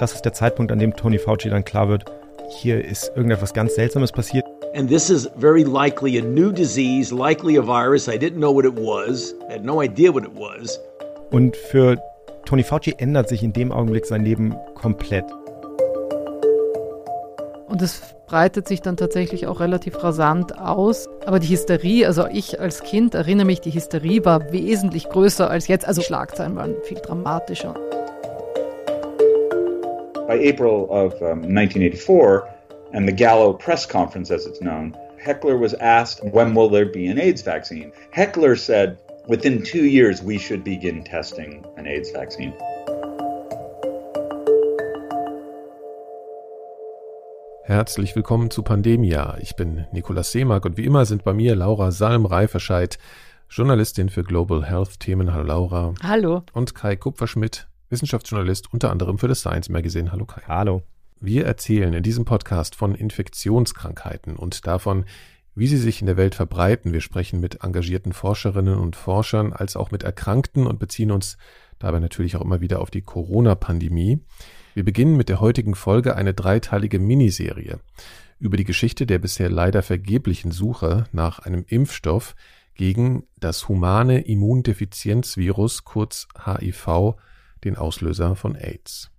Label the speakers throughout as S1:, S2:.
S1: das ist der Zeitpunkt, an dem Tony Fauci dann klar wird, hier ist irgendetwas ganz Seltsames passiert.
S2: And this is very likely a new disease, likely a virus. I didn't know what it was, I had no idea what it was.
S1: Und für Tony Fauci ändert sich in dem Augenblick sein Leben komplett.
S3: Und es breitet sich dann tatsächlich auch relativ rasant aus. Aber die Hysterie, also ich als Kind erinnere mich, die Hysterie war wesentlich größer als jetzt. Also Schlagzeilen waren viel dramatischer.
S4: By April of um, 1984, and the Gallo press conference as it's known, Heckler was asked, when will there be an AIDS vaccine? Heckler said, within two years, we should begin testing an AIDS vaccine.
S5: Herzlich willkommen zu Pandemia. Ich bin Nikolaus Seemark und wie immer sind bei mir Laura Salm-Reiferscheid, Journalistin für Global Health Themen. Hallo Laura.
S3: Hallo.
S5: Und Kai Kupferschmidt, Wissenschaftsjournalist unter anderem für das Science Magazine. Hallo Kai.
S1: Hallo.
S5: Wir erzählen in diesem Podcast von Infektionskrankheiten und davon, wie sie sich in der Welt verbreiten. Wir sprechen mit engagierten Forscherinnen und Forschern als auch mit Erkrankten und beziehen uns dabei natürlich auch immer wieder auf die Corona-Pandemie. Wir beginnen mit der heutigen Folge eine dreiteilige Miniserie über die Geschichte der bisher leider vergeblichen Suche nach einem Impfstoff gegen das humane Immundefizienzvirus, kurz HIV, den Auslöser von AIDS.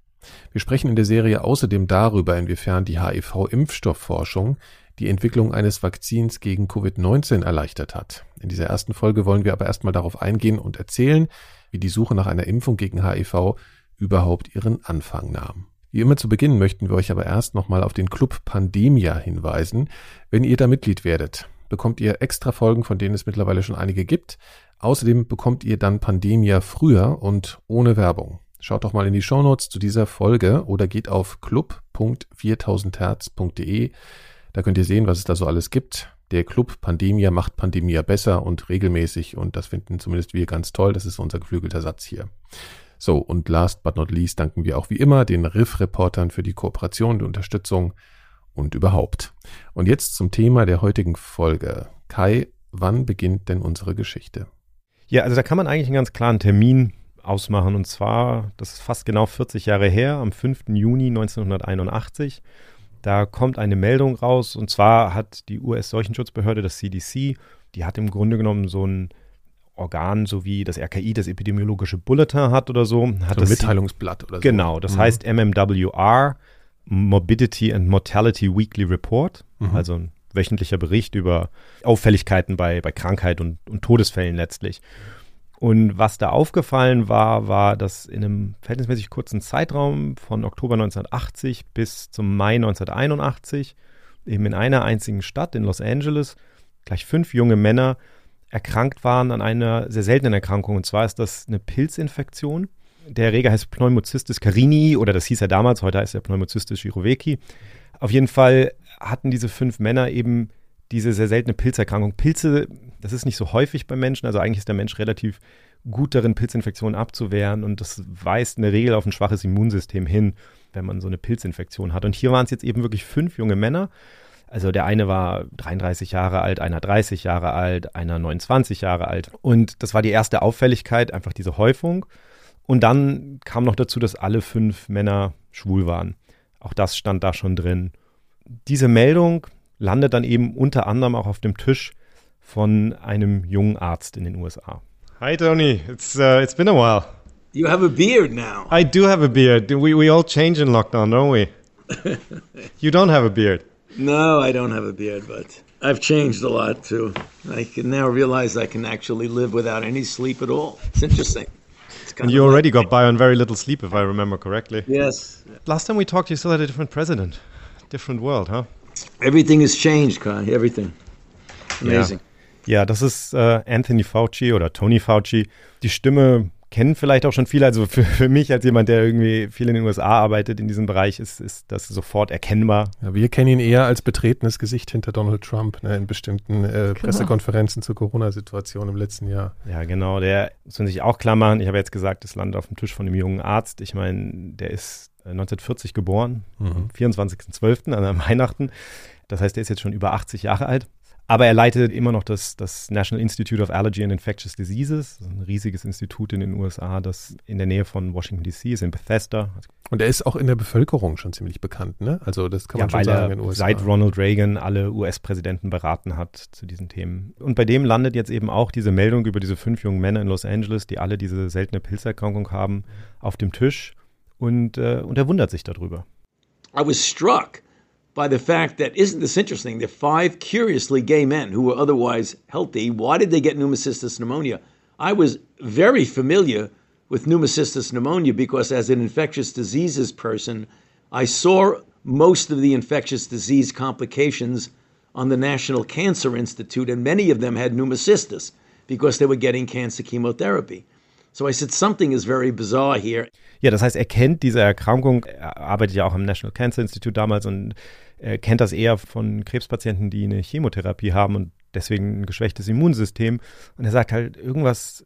S5: Wir sprechen in der Serie außerdem darüber, inwiefern die HIV-Impfstoffforschung die Entwicklung eines Vakzins gegen Covid-19 erleichtert hat. In dieser ersten Folge wollen wir aber erstmal darauf eingehen und erzählen, wie die Suche nach einer Impfung gegen HIV überhaupt ihren Anfang nahm. Wie immer zu Beginn möchten wir euch aber erst nochmal auf den Club Pandemia hinweisen. Wenn ihr da Mitglied werdet, bekommt ihr extra Folgen, von denen es mittlerweile schon einige gibt. Außerdem bekommt ihr dann Pandemia früher und ohne Werbung. Schaut doch mal in die Shownotes zu dieser Folge oder geht auf club.4000herz.de. Da könnt ihr sehen, was es da so alles gibt. Der Club Pandemia macht Pandemia besser und regelmäßig und das finden zumindest wir ganz toll. Das ist unser geflügelter Satz hier. So, und last but not least danken wir auch wie immer den Riff-Reportern für die Kooperation, die Unterstützung und überhaupt. Und jetzt zum Thema der heutigen Folge. Kai, wann beginnt denn unsere Geschichte?
S1: Ja, also da kann man eigentlich einen ganz klaren Termin ausmachen. Und zwar, das ist fast genau 40 Jahre her, am 5. Juni 1981. Da kommt eine Meldung raus. Und zwar hat die US-Seuchenschutzbehörde, das CDC, die hat im Grunde genommen so ein Organ, so wie das RKI das epidemiologische Bulletin hat oder so. Hat
S5: so ein Mitteilungsblatt oder so.
S1: Genau, das mhm. heißt MMWR, Morbidity and Mortality Weekly Report, mhm. also ein wöchentlicher Bericht über Auffälligkeiten bei, bei Krankheit und, und Todesfällen letztlich. Und was da aufgefallen war, war, dass in einem verhältnismäßig kurzen Zeitraum von Oktober 1980 bis zum Mai 1981 eben in einer einzigen Stadt in Los Angeles gleich fünf junge Männer erkrankt waren an einer sehr seltenen Erkrankung. Und zwar ist das eine Pilzinfektion. Der Erreger heißt Pneumocystis carini oder das hieß er damals, heute heißt er Pneumocystis girovecki. Auf jeden Fall hatten diese fünf Männer eben diese sehr seltene Pilzerkrankung. Pilze, das ist nicht so häufig bei Menschen, also eigentlich ist der Mensch relativ gut darin, Pilzinfektionen abzuwehren und das weist in der Regel auf ein schwaches Immunsystem hin, wenn man so eine Pilzinfektion hat. Und hier waren es jetzt eben wirklich fünf junge Männer also der eine war 33 Jahre alt, einer 30 Jahre alt, einer 29 Jahre alt. Und das war die erste Auffälligkeit, einfach diese Häufung. Und dann kam noch dazu, dass alle fünf Männer schwul waren. Auch das stand da schon drin. Diese Meldung landet dann eben unter anderem auch auf dem Tisch von einem jungen Arzt in den USA.
S6: Hi Tony, it's uh, it's been a while.
S2: You have a beard now.
S6: I do have a beard. We we all change in lockdown, don't we? you don't have a beard.
S2: No, I don't have a beard, but I've changed a lot too. I can now realize I can actually live without any sleep at all. It's interesting. It's
S6: and you already got by on very little sleep, if I remember correctly.
S2: Yes.
S6: Last time we talked, you still had a different president. Different world, huh?
S2: Everything has changed, Kai. Everything. Amazing.
S1: Ja, ja das ist äh, Anthony Fauci oder Tony Fauci. Die Stimme kennen vielleicht auch schon viele. Also für, für mich als jemand, der irgendwie viel in den USA arbeitet in diesem Bereich, ist, ist das sofort erkennbar.
S5: Ja, wir kennen ihn eher als betretenes Gesicht hinter Donald Trump ne, in bestimmten äh, genau. Pressekonferenzen zur Corona-Situation im letzten Jahr.
S1: Ja, genau. Der muss man sich auch klar machen. Ich habe jetzt gesagt, das landet auf dem Tisch von einem jungen Arzt. Ich meine, der ist 1940 äh, geboren, mhm. am 24.12. an Weihnachten. Das heißt, der ist jetzt schon über 80 Jahre alt. Aber er leitet immer noch das, das National Institute of Allergy and Infectious Diseases, ein riesiges Institut in den USA, das in der Nähe von Washington DC ist, in Bethesda.
S5: Und er ist auch in der Bevölkerung schon ziemlich bekannt, ne? Also das kann man
S1: ja,
S5: schon sagen
S1: er
S5: in den USA.
S1: seit Ronald Reagan alle US-Präsidenten beraten hat zu diesen Themen. Und bei dem landet jetzt eben auch diese Meldung über diese fünf jungen Männer in Los Angeles, die alle diese seltene Pilzerkrankung haben, auf dem Tisch. Und, äh, und er wundert sich darüber.
S2: I was struck by the fact that isn't this interesting? The five curiously gay men who were otherwise healthy, why did they get pneumocystis pneumonia? I was very familiar with pneumocystis pneumonia because as an infectious diseases person, I saw most of the infectious disease complications on the National Cancer Institute, and many of them had pneumocystis because they were getting cancer chemotherapy. So I said, something is very bizarre here.
S1: Ja, das heißt, er kennt diese Erkrankung, er arbeitet ja auch am National Cancer Institute damals und er kennt das eher von Krebspatienten, die eine Chemotherapie haben und deswegen ein geschwächtes Immunsystem. Und er sagt halt, irgendwas,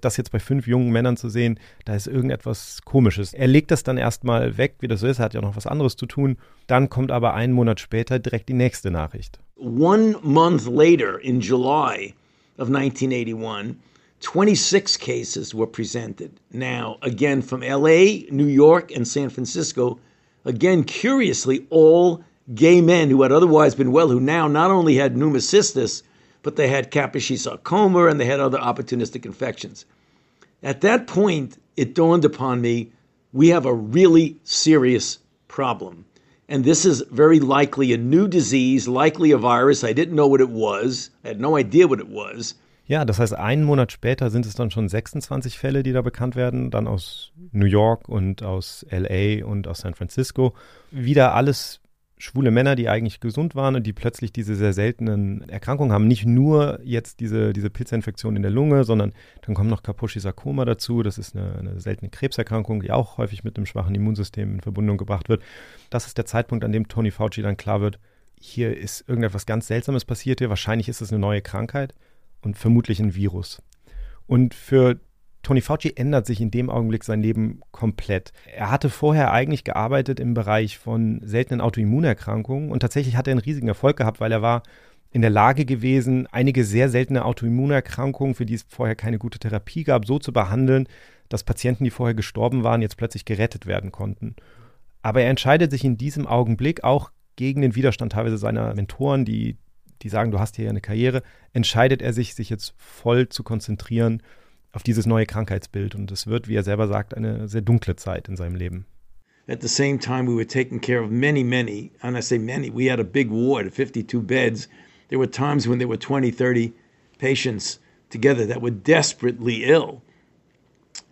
S1: das jetzt bei fünf jungen Männern zu sehen, da ist irgendetwas Komisches. Er legt das dann erstmal weg, wie das so ist, er hat ja noch was anderes zu tun. Dann kommt aber einen Monat später direkt die nächste Nachricht.
S2: One month later, in July of 1981, 26 cases were presented. Now, again, from LA, New York, and San Francisco. Again, curiously, all gay men who had otherwise been well, who now not only had pneumocystis, but they had Kaposi sarcoma and they had other opportunistic infections. At that point, it dawned upon me we have a really serious problem. And this is very likely a new disease, likely a virus. I didn't know what it was, I had no idea what it was.
S1: Ja, das heißt, einen Monat später sind es dann schon 26 Fälle, die da bekannt werden, dann aus New York und aus LA und aus San Francisco. Wieder alles schwule Männer, die eigentlich gesund waren und die plötzlich diese sehr seltenen Erkrankungen haben. Nicht nur jetzt diese, diese Pilzinfektion in der Lunge, sondern dann kommt noch Kaposi-Sarkoma dazu. Das ist eine, eine seltene Krebserkrankung, die auch häufig mit einem schwachen Immunsystem in Verbindung gebracht wird. Das ist der Zeitpunkt, an dem Tony Fauci dann klar wird, hier ist irgendetwas ganz Seltsames passiert hier. Wahrscheinlich ist es eine neue Krankheit und vermutlich ein Virus. Und für Tony Fauci ändert sich in dem Augenblick sein Leben komplett. Er hatte vorher eigentlich gearbeitet im Bereich von seltenen Autoimmunerkrankungen und tatsächlich hat er einen riesigen Erfolg gehabt, weil er war in der Lage gewesen, einige sehr seltene Autoimmunerkrankungen, für die es vorher keine gute Therapie gab, so zu behandeln, dass Patienten, die vorher gestorben waren, jetzt plötzlich gerettet werden konnten. Aber er entscheidet sich in diesem Augenblick auch gegen den Widerstand teilweise seiner Mentoren, die die sagen, du hast hier eine Karriere, entscheidet er sich, sich jetzt voll zu konzentrieren auf dieses neue Krankheitsbild. Und es wird, wie er selber sagt, eine sehr dunkle Zeit in seinem Leben.
S2: At the same time, we were taking care of many, many, and I say many, we had a big ward, 52 beds. There were times when there were 20, 30 patients together that were desperately ill.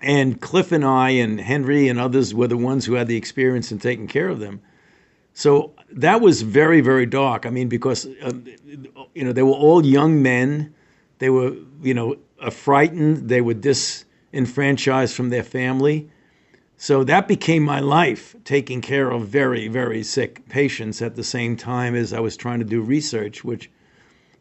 S2: And Cliff and I and Henry and others were the ones who had the experience in taking care of them. So that was very, very dark. I mean, because, uh, you know, they were all young men. They were, you know, frightened. They were disenfranchised from their family. So that became my life, taking care of very, very sick patients at the same time as I was trying to do research, which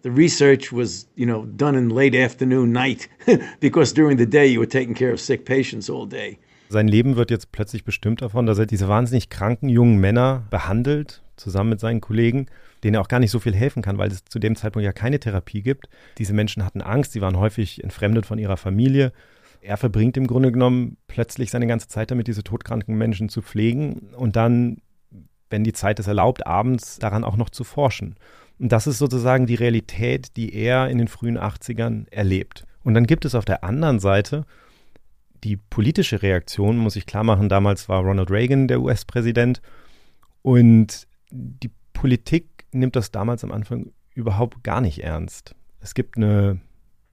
S2: the research was, you know, done in late afternoon, night, because during the day you were taking care of sick patients all day.
S1: Sein Leben wird jetzt plötzlich bestimmt davon, dass er diese wahnsinnig kranken jungen Männer behandelt, zusammen mit seinen Kollegen, denen er auch gar nicht so viel helfen kann, weil es zu dem Zeitpunkt ja keine Therapie gibt. Diese Menschen hatten Angst, sie waren häufig entfremdet von ihrer Familie. Er verbringt im Grunde genommen plötzlich seine ganze Zeit damit, diese todkranken Menschen zu pflegen und dann, wenn die Zeit es erlaubt, abends daran auch noch zu forschen. Und das ist sozusagen die Realität, die er in den frühen 80ern erlebt. Und dann gibt es auf der anderen Seite die politische Reaktion, muss ich klar machen, damals war Ronald Reagan der US-Präsident und die Politik nimmt das damals am Anfang überhaupt gar nicht ernst. Es gibt eine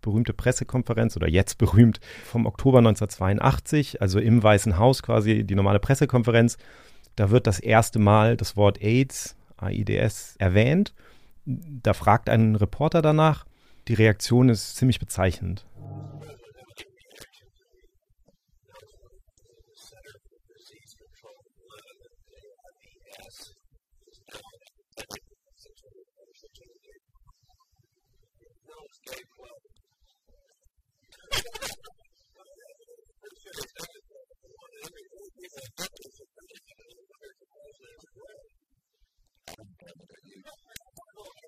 S1: berühmte Pressekonferenz oder jetzt berühmt vom Oktober 1982, also im Weißen Haus quasi die normale Pressekonferenz. Da wird das erste Mal das Wort AIDS, AIDS erwähnt. Da fragt ein Reporter danach. Die Reaktion ist ziemlich bezeichnend.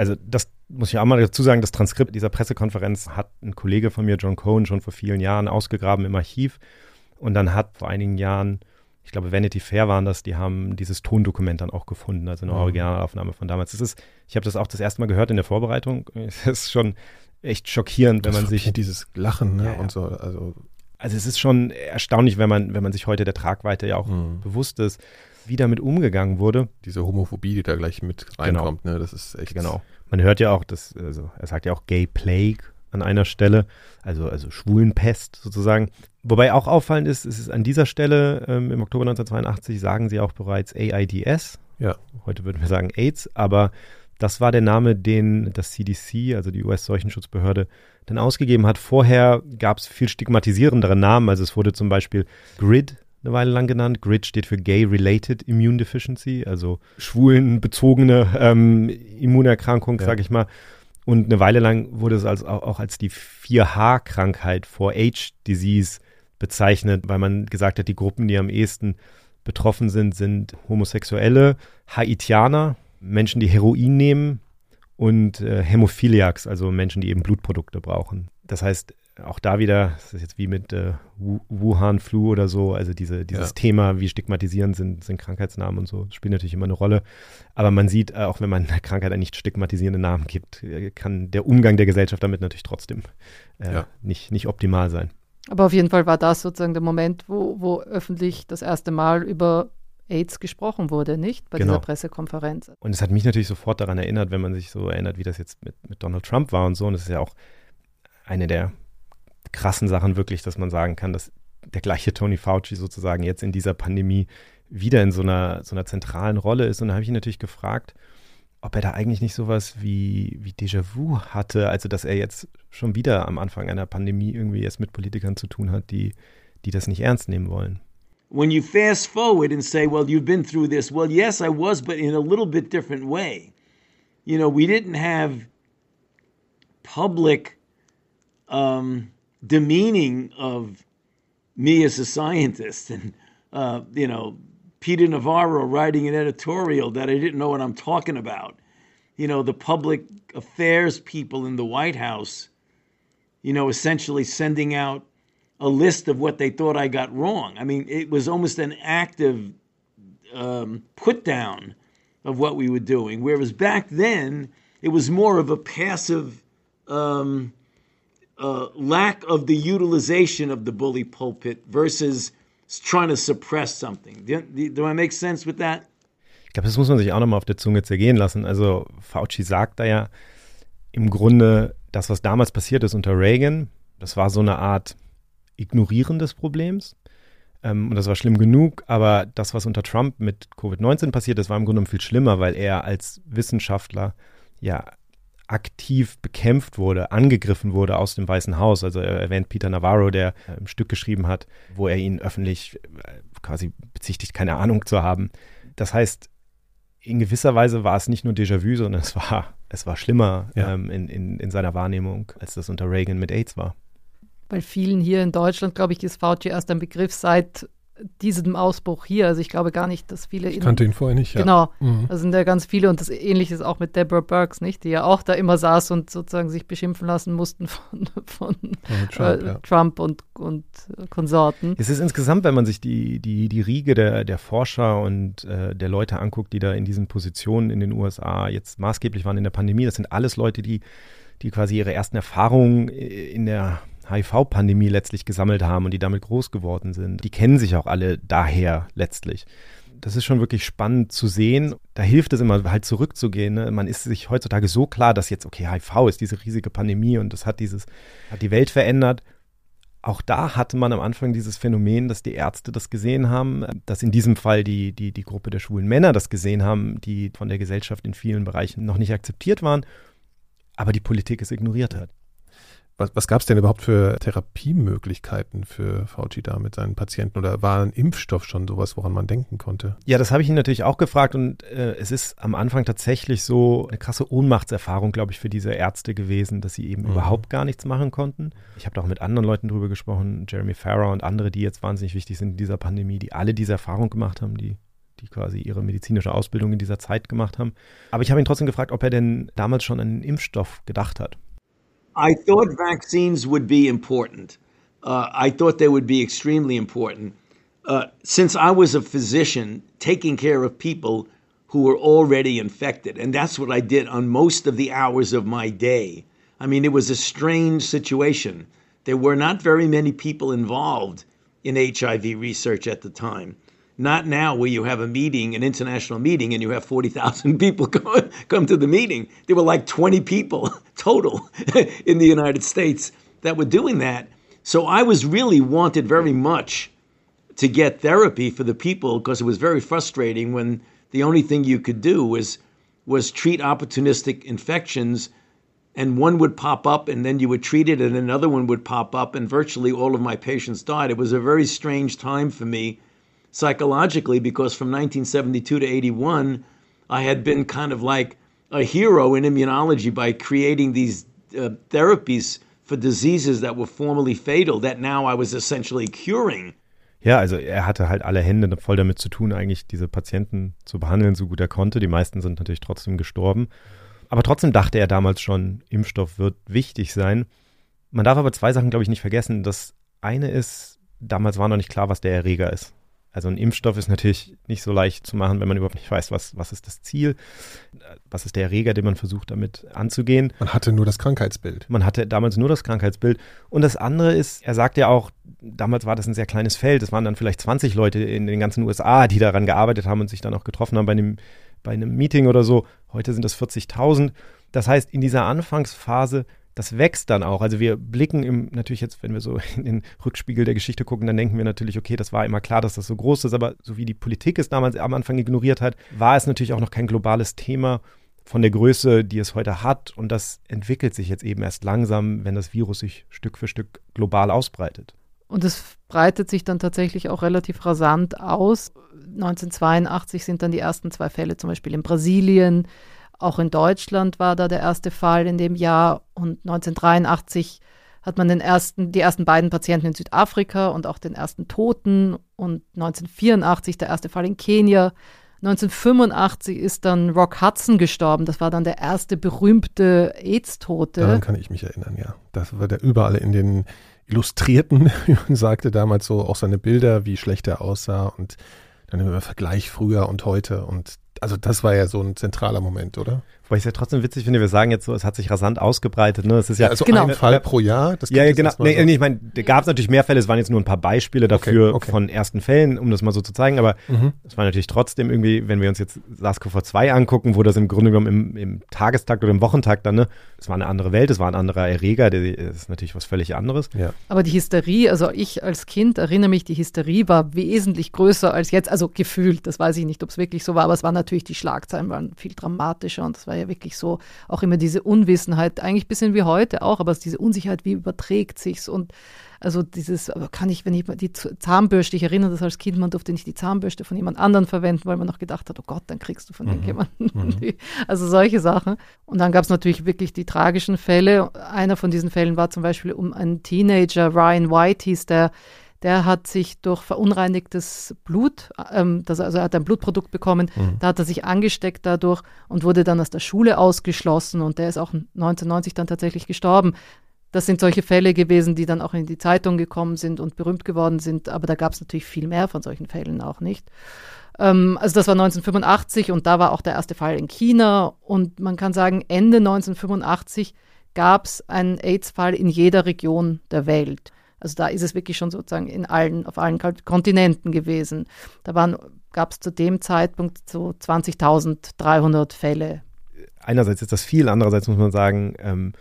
S1: Also das muss ich auch mal dazu sagen, das Transkript dieser Pressekonferenz hat ein Kollege von mir, John Cohen, schon vor vielen Jahren ausgegraben im Archiv. Und dann hat vor einigen Jahren, ich glaube Vanity Fair waren das, die haben dieses Tondokument dann auch gefunden, also eine mhm. Originalaufnahme von damals. Das ist, ich habe das auch das erste Mal gehört in der Vorbereitung. Es ist schon echt schockierend, wenn das man sich
S5: dieses Lachen ne, ja, ja. und so, also
S1: also es ist schon erstaunlich, wenn man, wenn man sich heute der Tragweite ja auch mhm. bewusst ist, wie damit umgegangen wurde.
S5: Diese Homophobie, die da gleich mit reinkommt, genau. ne, das ist echt.
S1: Genau. Man hört ja auch, dass, also er sagt ja auch Gay Plague an einer Stelle, also, also Schwulenpest sozusagen. Wobei auch auffallend ist, ist es an dieser Stelle ähm, im Oktober 1982 sagen sie auch bereits AIDS.
S5: Ja.
S1: Heute würden wir sagen AIDS, aber das war der Name, den das CDC, also die US-Seuchenschutzbehörde, dann ausgegeben hat. Vorher gab es viel stigmatisierendere Namen. Also es wurde zum Beispiel GRID eine Weile lang genannt. GRID steht für Gay-Related Immune Deficiency, also schwulenbezogene ähm, Immunerkrankung, ja. sag ich mal. Und eine Weile lang wurde es als, auch, auch als die 4H-Krankheit, 4H-Disease bezeichnet, weil man gesagt hat, die Gruppen, die am ehesten betroffen sind, sind Homosexuelle, Haitianer, Menschen, die Heroin nehmen und äh, Hämophiliacs, also Menschen, die eben Blutprodukte brauchen. Das heißt, auch da wieder, das ist jetzt wie mit äh, Wuhan-Flu oder so, also diese, dieses ja. Thema, wie stigmatisierend sind, sind Krankheitsnamen und so, spielt natürlich immer eine Rolle. Aber man sieht, äh, auch wenn man einer Krankheit einen nicht stigmatisierenden Namen gibt, äh, kann der Umgang der Gesellschaft damit natürlich trotzdem äh, ja. nicht, nicht optimal sein.
S3: Aber auf jeden Fall war das sozusagen der Moment, wo, wo öffentlich das erste Mal über AIDS gesprochen wurde, nicht? Bei genau. dieser Pressekonferenz.
S1: Und es hat mich natürlich sofort daran erinnert, wenn man sich so erinnert, wie das jetzt mit, mit Donald Trump war und so. Und es ist ja auch eine der krassen Sachen wirklich, dass man sagen kann, dass der gleiche Tony Fauci sozusagen jetzt in dieser Pandemie wieder in so einer, so einer zentralen Rolle ist. Und da habe ich ihn natürlich gefragt, ob er da eigentlich nicht sowas wie, wie Déjà-vu hatte, also dass er jetzt schon wieder am Anfang einer Pandemie irgendwie es mit Politikern zu tun hat, die, die das nicht ernst nehmen wollen.
S2: When you fast forward and say, well, you've been through this, well, yes, I was, but in a little bit different way. You know, we didn't have public um, demeaning of me as a scientist and uh, you know Peter Navarro writing an editorial that I didn't know what I'm talking about. You know, the public affairs people in the White House, you know, essentially sending out a list of what they thought I got wrong. I mean, it was almost an active um, put down of what we were doing. Whereas back then, it was more of a passive um, uh, lack of the utilization of the bully pulpit versus trying to suppress something. Do, do I make sense with that?
S1: Ich glaube, das muss man sich auch nochmal auf der Zunge zergehen lassen. Also Fauci sagt da ja im Grunde, das, was damals passiert ist unter Reagan, das war so eine Art Ignorieren des Problems. Ähm, und das war schlimm genug, aber das, was unter Trump mit Covid-19 passiert ist, war im Grunde viel schlimmer, weil er als Wissenschaftler ja aktiv bekämpft wurde, angegriffen wurde aus dem Weißen Haus. Also er erwähnt Peter Navarro, der ein Stück geschrieben hat, wo er ihn öffentlich äh, quasi bezichtigt, keine Ahnung zu haben. Das heißt, in gewisser Weise war es nicht nur Déjà-vu, sondern es war, es war schlimmer ja. ähm, in, in, in seiner Wahrnehmung, als das unter Reagan mit AIDS war.
S3: Bei vielen hier in Deutschland, glaube ich, ist Fauci erst ein Begriff seit diesem Ausbruch hier. Also ich glaube gar nicht, dass viele.
S5: Ich kannte ihn vorher nicht,
S3: ja. Genau. Mhm. Da sind ja ganz viele und das Ähnliche ist auch mit Deborah Burks, nicht? Die ja auch da immer saß und sozusagen sich beschimpfen lassen mussten von, von Trump, äh, ja. Trump, und, und Konsorten.
S1: Es ist insgesamt, wenn man sich die, die, die Riege der, der Forscher und äh, der Leute anguckt, die da in diesen Positionen in den USA jetzt maßgeblich waren in der Pandemie, das sind alles Leute, die, die quasi ihre ersten Erfahrungen in der HIV-Pandemie letztlich gesammelt haben und die damit groß geworden sind. Die kennen sich auch alle daher letztlich. Das ist schon wirklich spannend zu sehen. Da hilft es immer halt zurückzugehen. Ne? Man ist sich heutzutage so klar, dass jetzt, okay, HIV ist diese riesige Pandemie und das hat dieses, hat die Welt verändert. Auch da hatte man am Anfang dieses Phänomen, dass die Ärzte das gesehen haben, dass in diesem Fall die, die, die Gruppe der schwulen Männer das gesehen haben, die von der Gesellschaft in vielen Bereichen noch nicht akzeptiert waren, aber die Politik es ignoriert hat.
S5: Was, was gab es denn überhaupt für Therapiemöglichkeiten für Fauci da mit seinen Patienten? Oder war ein Impfstoff schon sowas, woran man denken konnte?
S1: Ja, das habe ich ihn natürlich auch gefragt und äh, es ist am Anfang tatsächlich so eine krasse Ohnmachtserfahrung, glaube ich, für diese Ärzte gewesen, dass sie eben mhm. überhaupt gar nichts machen konnten. Ich habe da auch mit anderen Leuten drüber gesprochen, Jeremy Farrar und andere, die jetzt wahnsinnig wichtig sind in dieser Pandemie, die alle diese Erfahrung gemacht haben, die die quasi ihre medizinische Ausbildung in dieser Zeit gemacht haben. Aber ich habe ihn trotzdem gefragt, ob er denn damals schon an einen Impfstoff gedacht hat.
S2: I thought vaccines would be important. Uh, I thought they would be extremely important. Uh, since I was a physician taking care of people who were already infected, and that's what I did on most of the hours of my day. I mean, it was a strange situation. There were not very many people involved in HIV research at the time. Not now, where you have a meeting, an international meeting, and you have 40,000 people come, come to the meeting. There were like 20 people total in the United States that were doing that. So I was really wanted very much to get therapy for the people because it was very frustrating when the only thing you could do was was treat opportunistic infections and one would pop up and then you would treat it and another one would pop up and virtually all of my patients died. It was a very strange time for me psychologically because from 1972 to 81, I had been kind of like a hero in immunology by creating these uh, therapies for diseases that were formerly fatal that now I was essentially curing.
S1: Ja, also er hatte halt alle Hände voll damit zu tun, eigentlich diese Patienten zu behandeln, so gut er konnte. Die meisten sind natürlich trotzdem gestorben. Aber trotzdem dachte er damals schon, Impfstoff wird wichtig sein. Man darf aber zwei Sachen, glaube ich, nicht vergessen. Das eine ist, damals war noch nicht klar, was der Erreger ist. Also ein Impfstoff ist natürlich nicht so leicht zu machen, wenn man überhaupt nicht weiß, was, was ist das Ziel, was ist der Erreger, den man versucht damit anzugehen.
S5: Man hatte nur das Krankheitsbild.
S1: Man hatte damals nur das Krankheitsbild. Und das andere ist, er sagt ja auch, damals war das ein sehr kleines Feld, es waren dann vielleicht 20 Leute in den ganzen USA, die daran gearbeitet haben und sich dann auch getroffen haben bei einem, bei einem Meeting oder so. Heute sind das 40.000. Das heißt, in dieser Anfangsphase das wächst dann auch. Also wir blicken im, natürlich jetzt, wenn wir so in den Rückspiegel der Geschichte gucken, dann denken wir natürlich, okay, das war immer klar, dass das so groß ist, aber so wie die Politik es damals am Anfang ignoriert hat, war es natürlich auch noch kein globales Thema von der Größe, die es heute hat. Und das entwickelt sich jetzt eben erst langsam, wenn das Virus sich Stück für Stück global ausbreitet.
S3: Und es breitet sich dann tatsächlich auch relativ rasant aus. 1982 sind dann die ersten zwei Fälle zum Beispiel in Brasilien, auch in Deutschland war da der erste Fall in dem Jahr und 1983 hat man den ersten, die ersten beiden Patienten in Südafrika und auch den ersten Toten und 1984 der erste Fall in Kenia. 1985 ist dann Rock Hudson gestorben. Das war dann der erste berühmte AIDS-Tote.
S5: Daran kann ich mich erinnern, ja. Das war der überall in den Illustrierten, wie man sagte damals so, auch seine Bilder, wie schlecht er aussah und dann immer Vergleich früher und heute und also das war ja so ein zentraler Moment, oder?
S1: Weil ich es ja trotzdem witzig finde, wir sagen jetzt so, es hat sich rasant ausgebreitet. Ne? Es ist ja, ja
S5: also genau. ein Fall pro Jahr.
S1: Das ja, ja genau. Nee, so. ich meine, da gab es natürlich mehr Fälle. Es waren jetzt nur ein paar Beispiele dafür okay, okay. von ersten Fällen, um das mal so zu zeigen. Aber mhm. es war natürlich trotzdem irgendwie, wenn wir uns jetzt SARS-CoV-2 angucken, wo das im Grunde genommen im, im Tagestakt oder im Wochentakt dann, ne, es war eine andere Welt, es war ein anderer Erreger. Das ist natürlich was völlig anderes.
S3: Ja. Aber die Hysterie, also ich als Kind erinnere mich, die Hysterie war wesentlich größer als jetzt. Also gefühlt, das weiß ich nicht, ob es wirklich so war, aber es war natürlich die Schlagzeilen waren viel dramatischer und es war ja wirklich so auch immer diese Unwissenheit, eigentlich ein bisschen wie heute auch, aber diese Unsicherheit, wie überträgt sich's und also dieses, kann ich, wenn ich die Zahnbürste, ich erinnere das als Kind, man durfte nicht die Zahnbürste von jemand anderem verwenden, weil man noch gedacht hat, oh Gott, dann kriegst du von mhm. irgendjemandem. Mhm. Also solche Sachen. Und dann gab es natürlich wirklich die tragischen Fälle. Einer von diesen Fällen war zum Beispiel um einen Teenager, Ryan White hieß der, der hat sich durch verunreinigtes Blut, ähm, das, also er hat ein Blutprodukt bekommen, mhm. da hat er sich angesteckt dadurch und wurde dann aus der Schule ausgeschlossen und der ist auch 1990 dann tatsächlich gestorben. Das sind solche Fälle gewesen, die dann auch in die Zeitung gekommen sind und berühmt geworden sind, aber da gab es natürlich viel mehr von solchen Fällen auch nicht. Ähm, also das war 1985 und da war auch der erste Fall in China und man kann sagen, Ende 1985 gab es einen AIDS-Fall in jeder Region der Welt. Also da ist es wirklich schon sozusagen in allen, auf allen Kontinenten gewesen. Da gab es zu dem Zeitpunkt so 20.300 Fälle.
S1: Einerseits ist das viel, andererseits muss man sagen, ähm,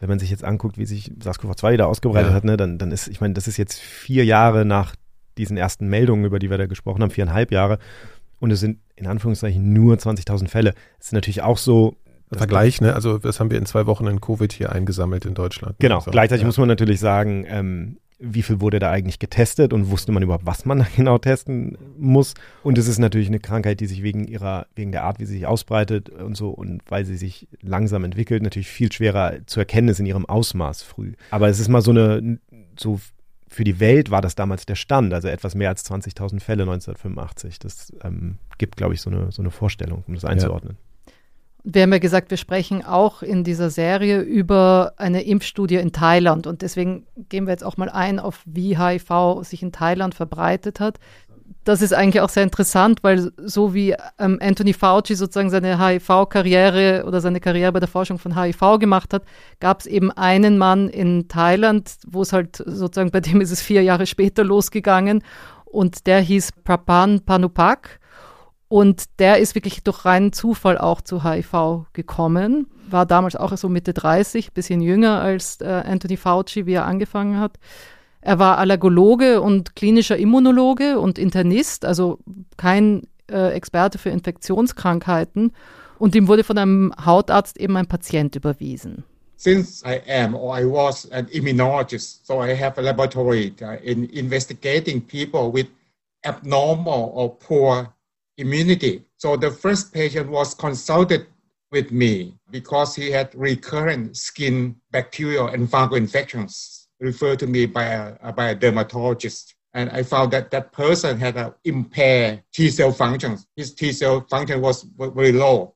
S1: wenn man sich jetzt anguckt, wie sich SARS-CoV-2 wieder ausgebreitet
S5: Ja.
S1: hat, ne, dann, dann ist, ich meine, das ist jetzt vier Jahre nach diesen ersten Meldungen, über die wir da gesprochen haben, viereinhalb Jahre. Und es sind in Anführungszeichen nur 20.000 Fälle. Es ist natürlich auch so. dass-
S5: Vergleich, ne? Also das haben wir in zwei Wochen in Covid hier eingesammelt in Deutschland.
S1: Genau.
S5: So,
S1: Gleichzeitig
S5: ja.
S1: muss man natürlich sagen, ähm, wie viel wurde da eigentlich getestet und wusste man überhaupt, was man da genau testen muss. Und es ist natürlich eine Krankheit, die sich wegen ihrer, wegen der Art, wie sie sich ausbreitet und so und weil sie sich langsam entwickelt, natürlich viel schwerer zu erkennen ist in ihrem Ausmaß früh. Aber es ist mal so eine, so für die Welt war das damals der Stand, also etwas mehr als 20.000 Fälle 1985. Das ähm, gibt, glaube ich, so eine, so eine Vorstellung, um das einzuordnen.
S3: Wir haben ja gesagt, wir sprechen auch in dieser Serie über eine Impfstudie in Thailand und deswegen gehen wir jetzt auch mal ein auf, wie HIV sich in Thailand verbreitet hat. Das ist eigentlich auch sehr interessant, weil so wie ähm, Anthony Fauci sozusagen seine HIV-Karriere oder seine Karriere bei der Forschung von HIV gemacht hat, gab es eben einen Mann in Thailand, wo es halt sozusagen, bei dem ist es vier Jahre später losgegangen und der hieß Prapan Panupak. Und der ist wirklich durch reinen Zufall auch zu HIV gekommen. War damals auch so Mitte 30, bisschen jünger als äh, Anthony Fauci, wie er angefangen hat. Er war Allergologe und klinischer Immunologe und Internist, also kein äh, Experte für Infektionskrankheiten. Und ihm wurde von einem Hautarzt eben ein Patient überwiesen.
S7: since I am or I was an immunologist, so I have a laboratory uh, in investigating people with abnormal or poor immunity. So the first patient was consulted with me because he had recurrent skin bacterial and fungal infections referred to me by a, by a dermatologist. And I found that that person had a impaired T cell function. His T cell function was very low.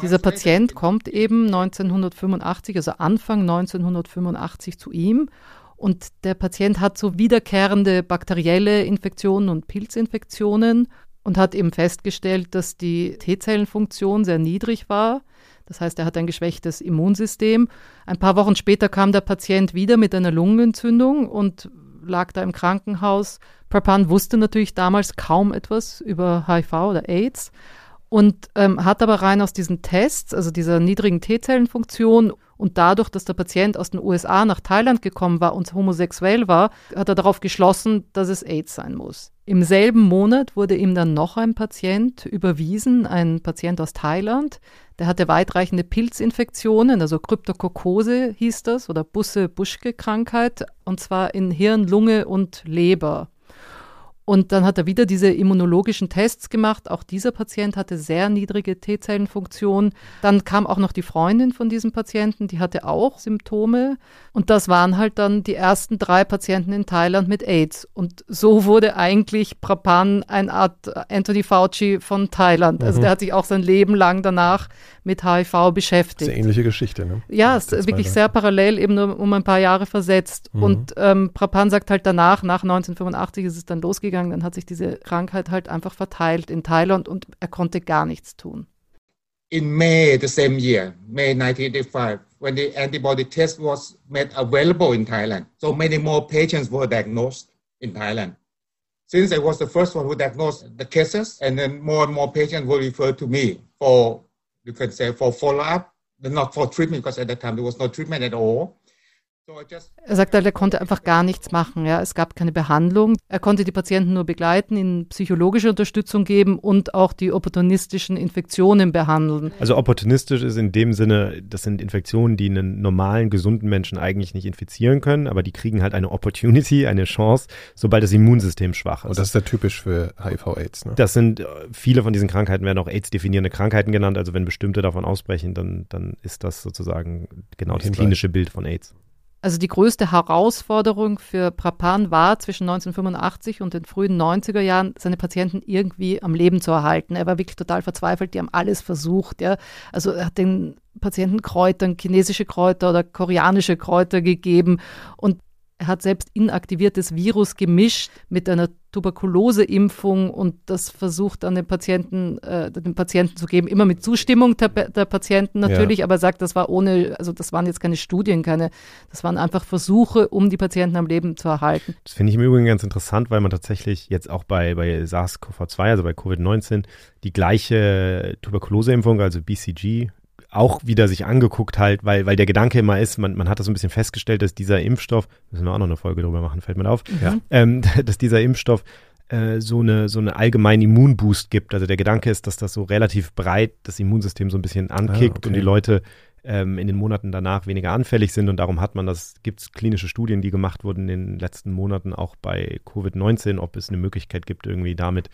S3: Dieser Patient kommt eben 1985, also Anfang 1985 zu ihm. Und der Patient hat so wiederkehrende bakterielle Infektionen und Pilzinfektionen und hat eben festgestellt, dass die T-Zellenfunktion sehr niedrig war. Das heißt, er hat ein geschwächtes Immunsystem. Ein paar Wochen später kam der Patient wieder mit einer Lungenentzündung und lag da im Krankenhaus. Prapan wusste natürlich damals kaum etwas über HIV oder AIDS und ähm, hat aber rein aus diesen Tests, also dieser niedrigen T-Zellenfunktion und dadurch, dass der Patient aus den USA nach Thailand gekommen war und homosexuell war, hat er darauf geschlossen, dass es AIDS sein muss. Im selben Monat wurde ihm dann noch ein Patient überwiesen, ein Patient aus Thailand, der hatte weitreichende Pilzinfektionen, also Kryptokokose hieß das oder Busse-Buschke-Krankheit, und zwar in Hirn, Lunge und Leber. Und dann hat er wieder diese immunologischen Tests gemacht. Auch dieser Patient hatte sehr niedrige T-Zellenfunktion. Dann kam auch noch die Freundin von diesem Patienten, die hatte auch Symptome. Und das waren halt dann die ersten drei Patienten in Thailand mit AIDS. Und so wurde eigentlich Prapan eine Art Anthony Fauci von Thailand. Also der hat sich auch sein Leben lang danach mit HIV beschäftigt.
S5: Sehr ähnliche Geschichte, ne?
S3: Ja, es ist wirklich sehr parallel, eben nur um ein paar Jahre versetzt.
S5: Mhm.
S3: Und ähm, Prapan sagt halt danach, nach 1985 ist es dann losgegangen, dann hat sich diese Krankheit halt einfach verteilt in Thailand und er konnte gar nichts tun.
S7: in May the same year, May 1985, when the antibody test was made available in Thailand. So many more patients were diagnosed in Thailand. Since I was the first one who diagnosed the cases, and then more and more patients were referred to me for, you can say, for follow-up, not for treatment, because at that time there was no treatment at all.
S3: Er sagt halt, er konnte einfach gar nichts machen. Ja. Es gab keine Behandlung. Er konnte die Patienten nur begleiten, ihnen psychologische Unterstützung geben und auch die opportunistischen Infektionen behandeln.
S1: Also opportunistisch ist in dem Sinne, das sind Infektionen, die einen normalen, gesunden Menschen eigentlich nicht infizieren können, aber die kriegen halt eine Opportunity, eine Chance, sobald das Immunsystem schwach ist.
S5: Und das ist ja typisch für HIV-AIDS, ne?
S1: Das sind, äh, viele von diesen Krankheiten werden auch AIDS-definierende Krankheiten genannt. Also wenn bestimmte davon ausbrechen, dann, dann ist das sozusagen genau das klinische Bild von AIDS.
S3: Also die größte Herausforderung für Prapan war zwischen 1985 und den frühen 90er Jahren, seine Patienten irgendwie am Leben zu erhalten. Er war wirklich total verzweifelt, die haben alles versucht. Ja. Also er hat den Patienten Kräutern, chinesische Kräuter oder koreanische Kräuter gegeben und er hat selbst inaktiviertes Virus gemischt mit einer Tuberkuloseimpfung und das versucht an den Patienten, äh, den Patienten zu geben, immer mit Zustimmung der, der Patienten natürlich,
S5: Ja.
S3: aber er sagt, das war ohne, also das waren jetzt keine Studien, keine, das waren einfach Versuche, um die Patienten am Leben zu erhalten.
S1: Das finde ich im Übrigen ganz interessant, weil man tatsächlich jetzt auch bei, bei SARS-CoV-2, also bei Covid-19, die gleiche Tuberkuloseimpfung, also BCG, auch wieder sich angeguckt halt, weil, weil der Gedanke immer ist, man, man hat das so ein bisschen festgestellt, dass dieser Impfstoff, müssen wir auch noch eine Folge drüber machen, fällt mir auf,
S5: Ja.
S1: ähm, dass dieser Impfstoff äh, so eine so eine allgemeinen Immunboost gibt. Also der Gedanke ist, dass das so relativ breit das Immunsystem so ein bisschen ankickt
S5: okay.
S1: und die Leute ähm, in den Monaten danach weniger anfällig sind und darum hat man das, gibt es klinische Studien, die gemacht wurden in den letzten Monaten auch bei Covid-19, ob es eine Möglichkeit gibt, irgendwie damit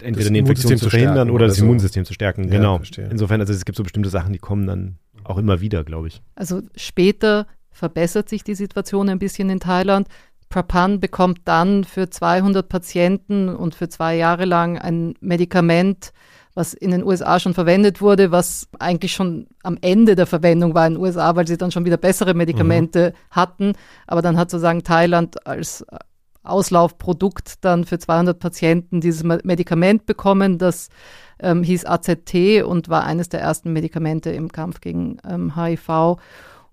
S1: entweder
S5: Das
S1: eine Infektion
S5: Immunsystem zu
S1: verhindern
S5: stärken
S1: oder
S5: oder
S1: das
S5: so.
S1: Immunsystem zu stärken.
S5: Ja,
S1: genau.
S5: verstehe.
S1: Insofern, also es gibt so bestimmte Sachen, die kommen dann auch immer wieder, glaube ich.
S3: Also später verbessert sich die Situation ein bisschen in Thailand. Prapan bekommt dann für 200 Patienten und für zwei Jahre lang ein Medikament, was in den USA schon verwendet wurde, was eigentlich schon am Ende der Verwendung war in den USA, weil sie dann schon wieder bessere Medikamente hatten. Aber dann hat sozusagen Thailand als Auslaufprodukt dann für 200 Patienten dieses Me- Medikament bekommen, das ähm, hieß AZT und war eines der ersten Medikamente im Kampf gegen ähm, HIV.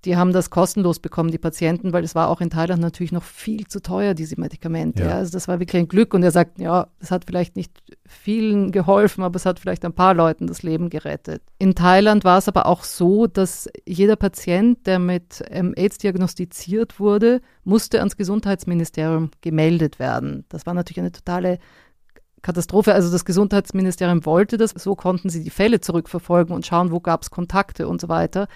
S3: Die haben das kostenlos bekommen, die Patienten, weil es war auch in Thailand natürlich noch viel zu teuer, diese Medikamente.
S5: Ja.
S3: Ja. Also das war wirklich ein Glück. Und er sagt, ja, es hat vielleicht nicht vielen geholfen, aber es hat vielleicht ein paar Leuten das Leben gerettet. In Thailand war es aber auch so, dass jeder Patient, der mit ähm, AIDS diagnostiziert wurde, musste ans Gesundheitsministerium gemeldet werden. Das war natürlich eine totale Katastrophe. Also das Gesundheitsministerium wollte das, so konnten sie die Fälle zurückverfolgen und schauen, wo gab es Kontakte und so weiter.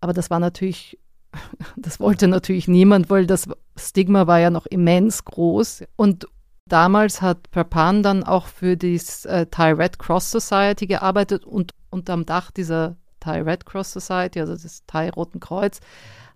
S3: Aber das war natürlich, das wollte natürlich niemand, weil das Stigma war ja noch immens groß. Und damals hat Perpan dann auch für die äh, Thai Red Cross Society gearbeitet und unterm Dach dieser Thai Red Cross Society, also des Thai Roten Kreuz,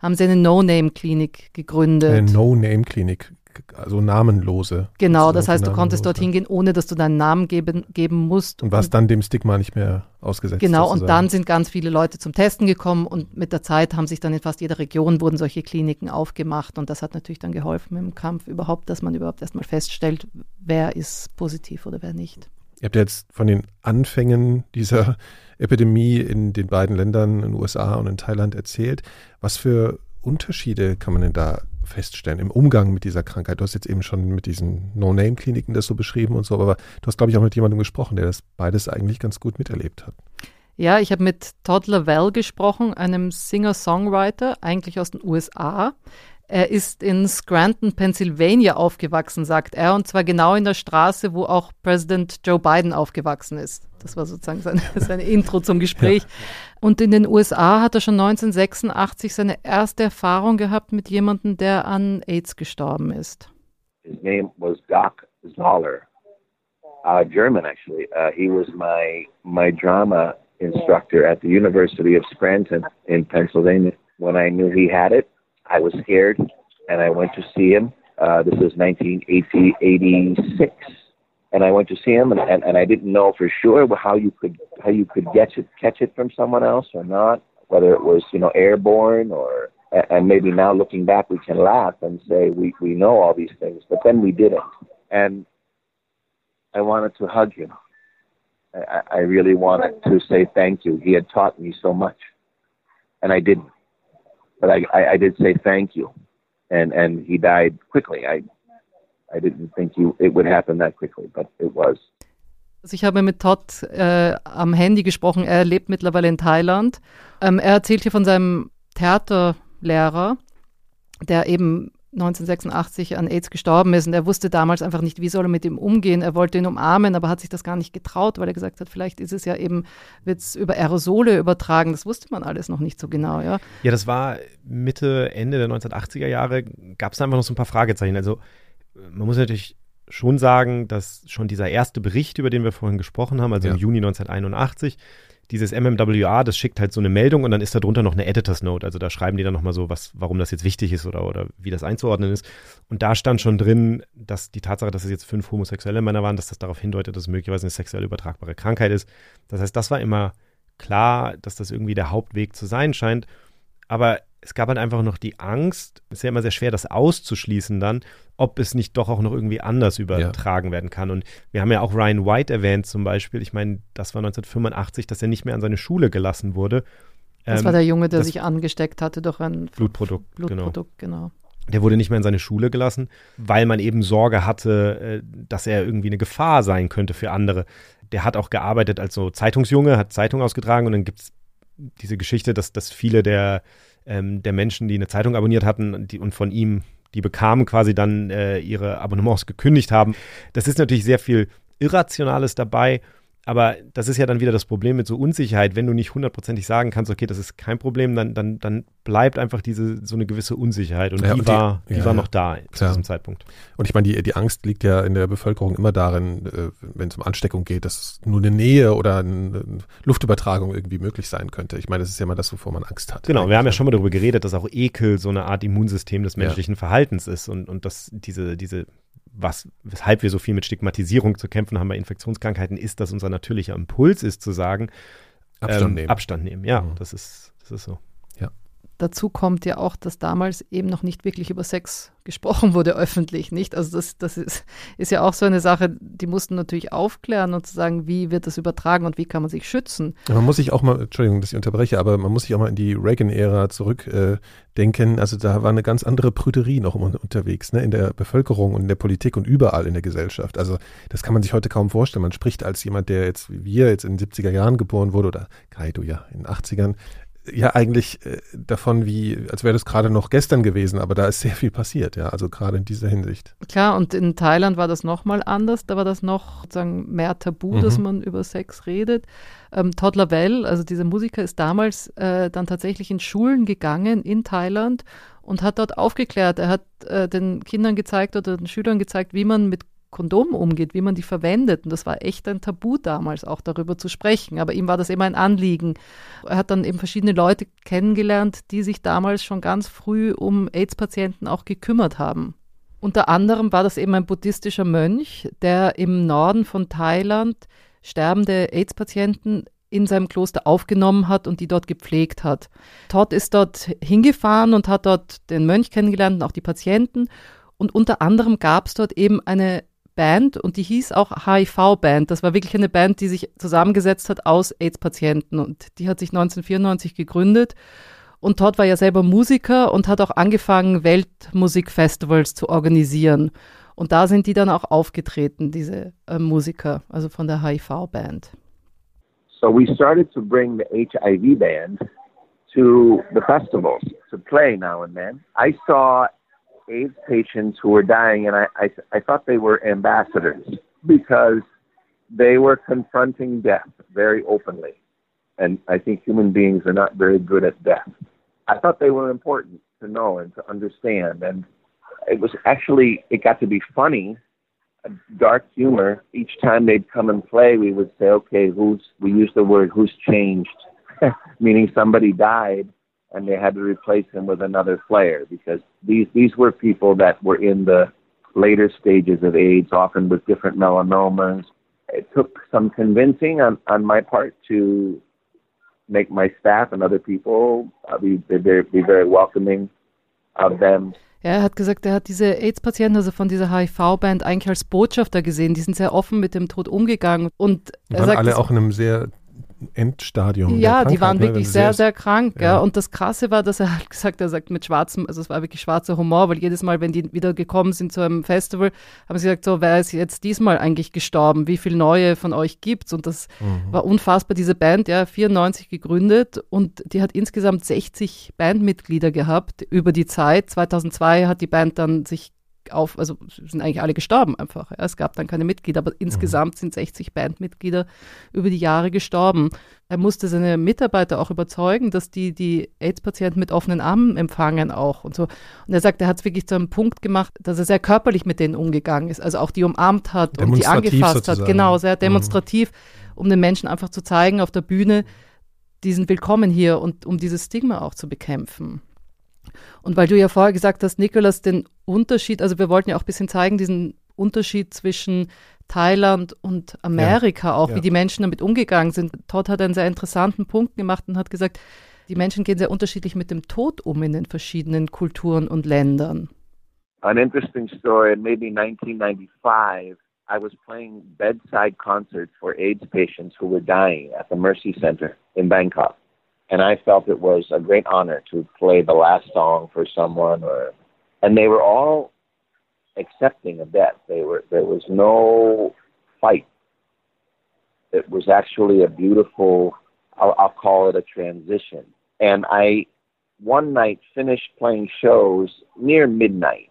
S3: haben sie eine No-Name-Klinik gegründet.
S5: Eine No-Name-Klinik, also namenlose.
S3: Genau, das heißt, du konntest dorthin gehen, ohne dass du deinen Namen geben, geben musst.
S5: Und warst dann dem Stigma nicht mehr ausgesetzt.
S3: Genau, und
S5: sozusagen.
S3: dann sind ganz viele Leute zum Testen gekommen und mit der Zeit haben sich dann in fast jeder Region wurden solche Kliniken aufgemacht und das hat natürlich dann geholfen im Kampf überhaupt, dass man überhaupt erstmal feststellt, wer ist positiv oder wer nicht.
S5: Ihr habt ja jetzt von den Anfängen dieser Epidemie in den beiden Ländern, in den USA und in Thailand erzählt. Was für Unterschiede kann man denn da feststellen im Umgang mit dieser Krankheit? Du hast jetzt eben schon mit diesen No-Name-Kliniken das so beschrieben und so, aber du hast, glaube ich, auch mit jemandem gesprochen, der das beides eigentlich ganz gut miterlebt hat.
S3: Ja, ich habe mit Todd Lavelle gesprochen, einem Singer-Songwriter, eigentlich aus den USA. Er ist in Scranton, Pennsylvania aufgewachsen, sagt er, und zwar genau in der Straße, wo auch Präsident Joe Biden aufgewachsen ist. Das war sozusagen seine, seine Intro zum Gespräch. Und in den USA hat er schon 1986 seine erste Erfahrung gehabt mit jemandem, der an AIDS gestorben ist.
S8: His name was Doc Zoller, uh, German actually. Uh, he was my my drama instructor at the University of Scranton in Pennsylvania. When I knew he had it, I was scared, and I went to see him. Uh, this is 1986, and I went to see him, and, and, and I didn't know for sure how you could how you could get it catch it from someone else or not, whether it was you know airborne or and maybe now looking back we can laugh and say we, we know all these things, but then we didn't. And I wanted to hug him. I, I I really wanted to say thank you. He had taught me so much, and I didn't. But I, I, I did say thank you, and and he died quickly. I I didn't think you it would happen that quickly, but it was.
S3: Also ich habe mit Todd äh, am Handy gesprochen. Er lebt mittlerweile in Thailand. Ähm, er erzählt hier von seinem Theaterlehrer, der eben 1986 an AIDS gestorben ist und er wusste damals einfach nicht, wie soll er mit ihm umgehen. Er wollte ihn umarmen, aber hat sich das gar nicht getraut, weil er gesagt hat, vielleicht ist es ja eben, wird es über Aerosole übertragen. Das wusste man alles noch nicht so genau, ja.
S1: Ja, das war Mitte, Ende der 1980er Jahre, gab es einfach noch so ein paar Fragezeichen. Also man muss natürlich schon sagen, dass schon dieser erste Bericht, über den wir vorhin gesprochen haben, also
S5: Ja.
S1: im Juni 1981, dieses MMWA, das schickt halt so eine Meldung und dann ist da drunter noch eine Editor's Note. Also da schreiben die dann nochmal so, was, warum das jetzt wichtig ist oder, oder wie das einzuordnen ist. Und da stand schon drin, dass die Tatsache, dass es jetzt fünf homosexuelle Männer waren, dass das darauf hindeutet, dass es möglicherweise eine sexuell übertragbare Krankheit ist. Das heißt, das war immer klar, dass das irgendwie der Hauptweg zu sein scheint. Aber es gab halt einfach noch die Angst, es ist ja immer sehr schwer, das auszuschließen dann, ob es nicht doch auch noch irgendwie anders übertragen werden kann. Und wir haben ja auch Ryan White erwähnt zum Beispiel. Ich meine, das war 1985, dass er nicht mehr an seine Schule gelassen wurde.
S3: Das
S1: Ähm,
S3: war der Junge, der sich angesteckt hatte durch ein
S1: Blutprodukt, genau.
S3: Blutprodukt, genau.
S1: Der wurde nicht mehr in seine Schule gelassen, weil man eben Sorge hatte, äh, dass er irgendwie eine Gefahr sein könnte für andere. Der hat auch gearbeitet als so Zeitungsjunge, hat Zeitung ausgetragen und dann gibt es diese Geschichte, dass, dass viele der, ähm, der Menschen, die eine Zeitung abonniert hatten die, und von ihm die bekamen, quasi dann äh, ihre Abonnements gekündigt haben. Das ist natürlich sehr viel Irrationales dabei. Aber das ist ja dann wieder das Problem mit so Unsicherheit. Wenn du nicht hundertprozentig sagen kannst, okay, das ist kein Problem, dann, dann, dann bleibt einfach diese so eine gewisse Unsicherheit. Und ja, die, und die, war, die ja, war noch da klar. zu diesem Zeitpunkt.
S5: Und ich meine, die, die Angst liegt ja in der Bevölkerung immer darin, äh, wenn es um Ansteckung geht, dass nur eine Nähe oder eine Luftübertragung irgendwie möglich sein könnte. Ich meine, das ist ja immer das, wovor man Angst hat.
S1: Genau, wir haben ja schon mal darüber geredet, dass auch Ekel so eine Art Immunsystem des menschlichen ja. Verhaltens ist und, und dass diese, diese was, weshalb wir so viel mit Stigmatisierung zu kämpfen haben bei Infektionskrankheiten, ist, dass unser natürlicher Impuls ist, zu sagen,
S5: Abstand ähm, nehmen.
S1: Abstand nehmen, ja, mhm. das, ist, das ist so.
S3: Dazu kommt ja auch, dass damals eben noch nicht wirklich über Sex gesprochen wurde öffentlich, nicht? Also das, das ist, ist ja auch so eine Sache, die mussten natürlich aufklären und zu sagen, wie wird das übertragen und wie kann man sich schützen.
S5: Man muss sich auch mal, Entschuldigung, dass ich unterbreche, aber man muss sich auch mal in die Reagan-Ära zurückdenken. Äh, also da war eine ganz andere Prüderie noch unterwegs, ne? in der Bevölkerung und in der Politik und überall in der Gesellschaft. Also das kann man sich heute kaum vorstellen. Man spricht als jemand, der jetzt wie wir jetzt in den 70er Jahren geboren wurde oder Kai, du ja in den 80ern, ja eigentlich äh, davon, wie, als wäre das gerade noch gestern gewesen, aber da ist sehr viel passiert, ja, also gerade in dieser Hinsicht.
S3: Klar, und in Thailand war das nochmal anders, da war das noch sozusagen mehr Tabu, mhm. dass man über Sex redet. Ähm, Todd Lavelle, also dieser Musiker, ist damals äh, dann tatsächlich in Schulen gegangen in Thailand und hat dort aufgeklärt. Er hat äh, den Kindern gezeigt oder den Schülern gezeigt, wie man mit Kondom umgeht, wie man die verwendet. Und das war echt ein Tabu damals, auch darüber zu sprechen. Aber ihm war das immer ein Anliegen. Er hat dann eben verschiedene Leute kennengelernt, die sich damals schon ganz früh um AIDS-Patienten auch gekümmert haben. Unter anderem war das eben ein buddhistischer Mönch, der im Norden von Thailand sterbende AIDS-Patienten in seinem Kloster aufgenommen hat und die dort gepflegt hat. Todd ist dort hingefahren und hat dort den Mönch kennengelernt und auch die Patienten. Und unter anderem gab es dort eben eine Band und die hieß auch HIV-Band. Das war wirklich eine Band, die sich zusammengesetzt hat aus AIDS-Patienten und die hat sich 1994 gegründet. Und Todd war ja selber Musiker und hat auch angefangen, Weltmusikfestivals zu organisieren. Und da sind die dann auch aufgetreten, diese äh, Musiker, also von der HIV-Band.
S8: So we started to bring the HIV band to the festivals to play now and then. I saw AIDS patients who were dying, and I, I, I thought they were ambassadors because they were confronting death very openly. And I think human beings are not very good at death. I thought they were important to know and to understand. And it was actually, it got to be funny, dark humor. Each time they'd come and play, we would say, okay, who's, we use the word, who's changed, meaning somebody died and they had to replace him with another player because these these were people that were in the later stages of AIDS, often with different melanomas. It took some convincing on, on my part to make my staff and other people uh, be, be, be very welcoming of them.
S3: Ja, er hat gesagt, er hat diese AIDS-Patienten, also von dieser HIV-Band, eigentlich als Botschafter gesehen. Die sind sehr offen mit dem Tod umgegangen. Und
S5: er waren sagt, alle auch in einem sehr Endstadium.
S3: Ja, die waren ne, wirklich sehr, sehr krank. Ja. ja. Und das Krasse war, dass er halt gesagt, er sagt mit schwarzem, also es war wirklich schwarzer Humor, weil jedes Mal, wenn die wieder gekommen sind zu einem Festival, haben sie gesagt, so, wer ist jetzt diesmal eigentlich gestorben? Wie viele neue von euch gibt's? Und das mhm. war unfassbar, diese Band, ja, 94 gegründet und die hat insgesamt 60 Bandmitglieder gehabt über die Zeit. 2002 hat die Band dann sich auf, also sind eigentlich alle gestorben einfach. Ja. Es gab dann keine Mitglieder, aber insgesamt mhm. sind 60 Bandmitglieder über die Jahre gestorben. Er musste seine Mitarbeiter auch überzeugen, dass die die AIDS-Patienten mit offenen Armen empfangen auch und so. Und er sagt, er hat es wirklich zu einem Punkt gemacht, dass er sehr körperlich mit denen umgegangen ist, also auch die umarmt hat und die angefasst sozusagen. hat. Genau, sehr mhm. demonstrativ, mhm. um den Menschen einfach zu zeigen auf der Bühne, die sind willkommen hier und um dieses Stigma auch zu bekämpfen. Und weil du ja vorher gesagt hast, Nikolas, den Unterschied, also wir wollten ja auch ein bisschen zeigen, diesen Unterschied zwischen Thailand und Amerika, ja, auch ja. wie die Menschen damit umgegangen sind. Todd hat einen sehr interessanten Punkt gemacht und hat gesagt, die Menschen gehen sehr unterschiedlich mit dem Tod um in den verschiedenen Kulturen und Ländern.
S8: An interesting story, in maybe 1995, I was playing bedside concerts for AIDS patients who were dying at the Mercy Center in Bangkok. And I felt it was a great honor to play the last song for someone or and they were all accepting of death. They were there was no fight. It was actually a beautiful I'll, I'll call it a transition. And I one night finished playing shows near midnight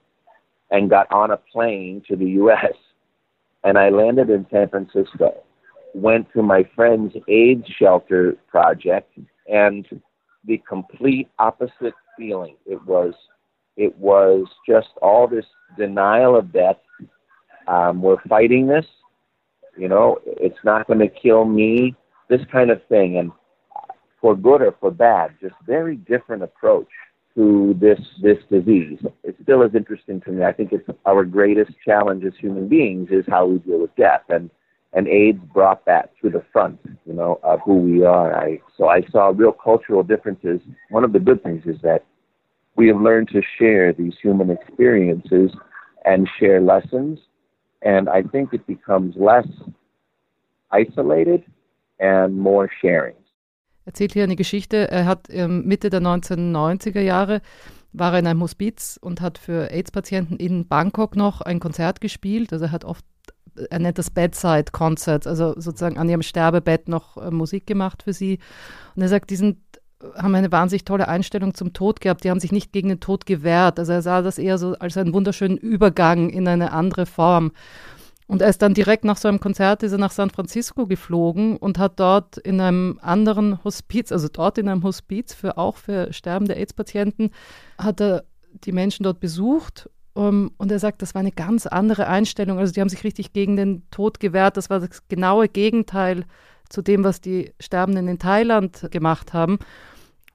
S8: and got on a plane to the U.S. And I landed in San Francisco, went to my friend's AIDS shelter project, and the complete opposite feeling. It was, it was just all this denial of death. Um, we're fighting this. You know, it's not going to kill me. This kind of thing, and for good or for bad, just very different approach to this this disease. It still is interesting to me. I think it's our greatest challenge as human beings is how we deal with death, and and AIDS brought that to the front, you know, of who we are. I so I saw real cultural differences. One of the good things is that we have learned to share these human experiences and share lessons, and I think it becomes less isolated and more sharing.
S3: erzählt hier eine Geschichte. Er hat ähm, Mitte der 1990er Jahre war er in einem Hospiz und hat für AIDS-Patienten in Bangkok noch ein Konzert gespielt. Also er hat oft, er nennt das Bedside Concerts, also sozusagen an ihrem Sterbebett noch äh, Musik gemacht für sie. Und er sagt, die sind, haben eine wahnsinnig tolle Einstellung zum Tod gehabt. Die haben sich nicht gegen den Tod gewehrt. Also er sah das eher so als einen wunderschönen Übergang in eine andere Form. Und er ist dann direkt nach so einem Konzert ist er nach San Francisco geflogen und hat dort in einem anderen Hospiz, also dort in einem Hospiz für auch für sterbende AIDS-Patienten, hat er die Menschen dort besucht. Um, ähm, und er sagt, das war eine ganz andere Einstellung. Also die haben sich richtig gegen den Tod gewehrt. Das war das genaue Gegenteil zu dem, was die Sterbenden in Thailand gemacht haben.